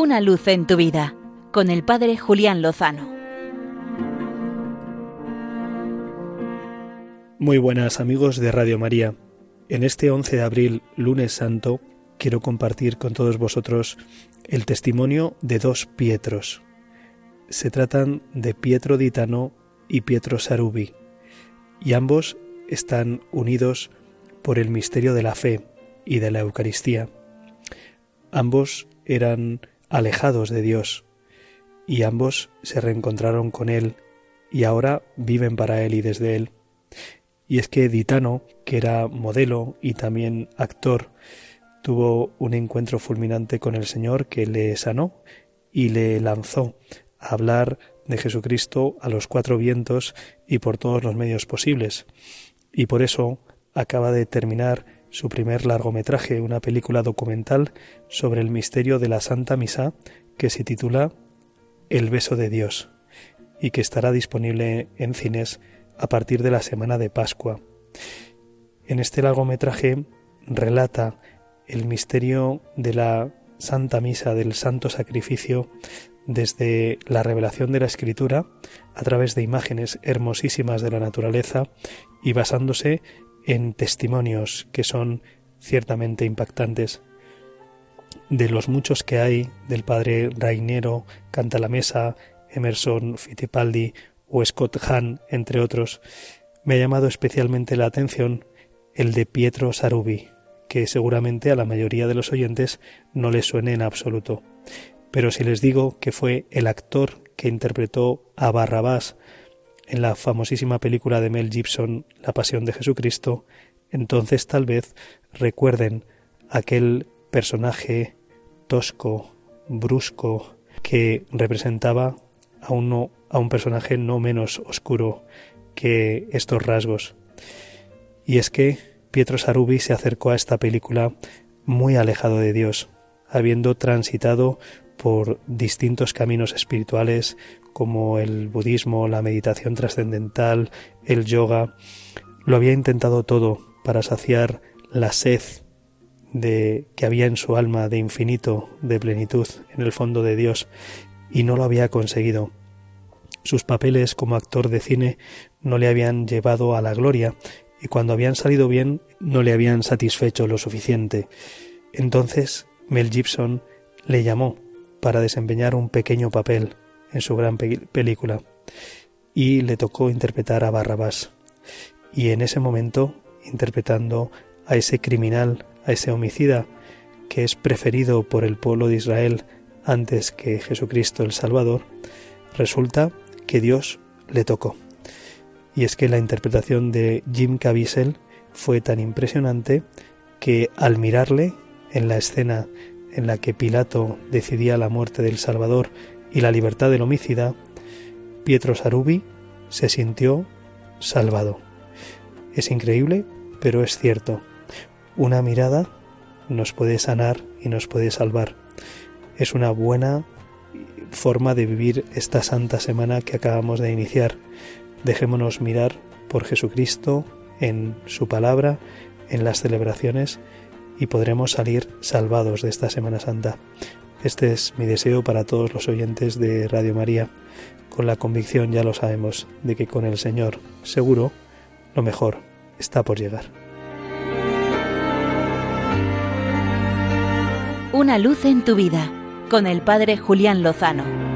Una luz en tu vida con el Padre Julián Lozano. Muy buenas amigos de Radio María. En este 11 de abril, lunes santo, quiero compartir con todos vosotros el testimonio de dos Pietros. Se tratan de Pietro Ditano y Pietro Sarubi, y ambos están unidos por el misterio de la fe y de la Eucaristía. Ambos eran alejados de Dios, y ambos se reencontraron con Él y ahora viven para Él y desde Él. Y es que Ditano, que era modelo y también actor, tuvo un encuentro fulminante con el Señor que le sanó y le lanzó a hablar de Jesucristo a los cuatro vientos y por todos los medios posibles. Y por eso acaba de terminar su primer largometraje, una película documental sobre el misterio de la Santa Misa que se titula El beso de Dios y que estará disponible en cines a partir de la semana de Pascua. En este largometraje relata el misterio de la Santa Misa, del Santo Sacrificio, desde la revelación de la Escritura, a través de imágenes hermosísimas de la naturaleza y basándose en testimonios que son ciertamente impactantes. De los muchos que hay del padre Rainero, Canta la Mesa, Emerson Fittipaldi o Scott Hahn, entre otros, me ha llamado especialmente la atención el de Pietro Sarubi, que seguramente a la mayoría de los oyentes no le suene en absoluto. Pero si les digo que fue el actor que interpretó a Barrabás en la famosísima película de Mel Gibson La Pasión de Jesucristo, entonces tal vez recuerden aquel personaje tosco, brusco, que representaba a, uno, a un personaje no menos oscuro que estos rasgos. Y es que Pietro Sarubi se acercó a esta película muy alejado de Dios, habiendo transitado por distintos caminos espirituales como el budismo, la meditación trascendental, el yoga. Lo había intentado todo para saciar la sed de que había en su alma de infinito, de plenitud en el fondo de Dios, y no lo había conseguido. Sus papeles como actor de cine no le habían llevado a la gloria, y cuando habían salido bien no le habían satisfecho lo suficiente. Entonces Mel Gibson le llamó para desempeñar un pequeño papel en su gran película y le tocó interpretar a Barrabás. Y en ese momento, interpretando a ese criminal, a ese homicida, que es preferido por el pueblo de Israel antes que Jesucristo el Salvador, resulta que Dios le tocó. Y es que la interpretación de Jim Caviezel fue tan impresionante que al mirarle en la escena en la que Pilato decidía la muerte del Salvador y la libertad del homicida, Pietro Sarubi se sintió salvado. Es increíble, pero es cierto. Una mirada nos puede sanar y nos puede salvar. Es una buena forma de vivir esta santa semana que acabamos de iniciar. Dejémonos mirar por Jesucristo en su palabra, en las celebraciones y podremos salir salvados de esta Semana Santa. Este es mi deseo para todos los oyentes de Radio María, con la convicción, ya lo sabemos, de que con el Señor, seguro, lo mejor está por llegar. Una luz en tu vida, con el Padre Julián Lozano.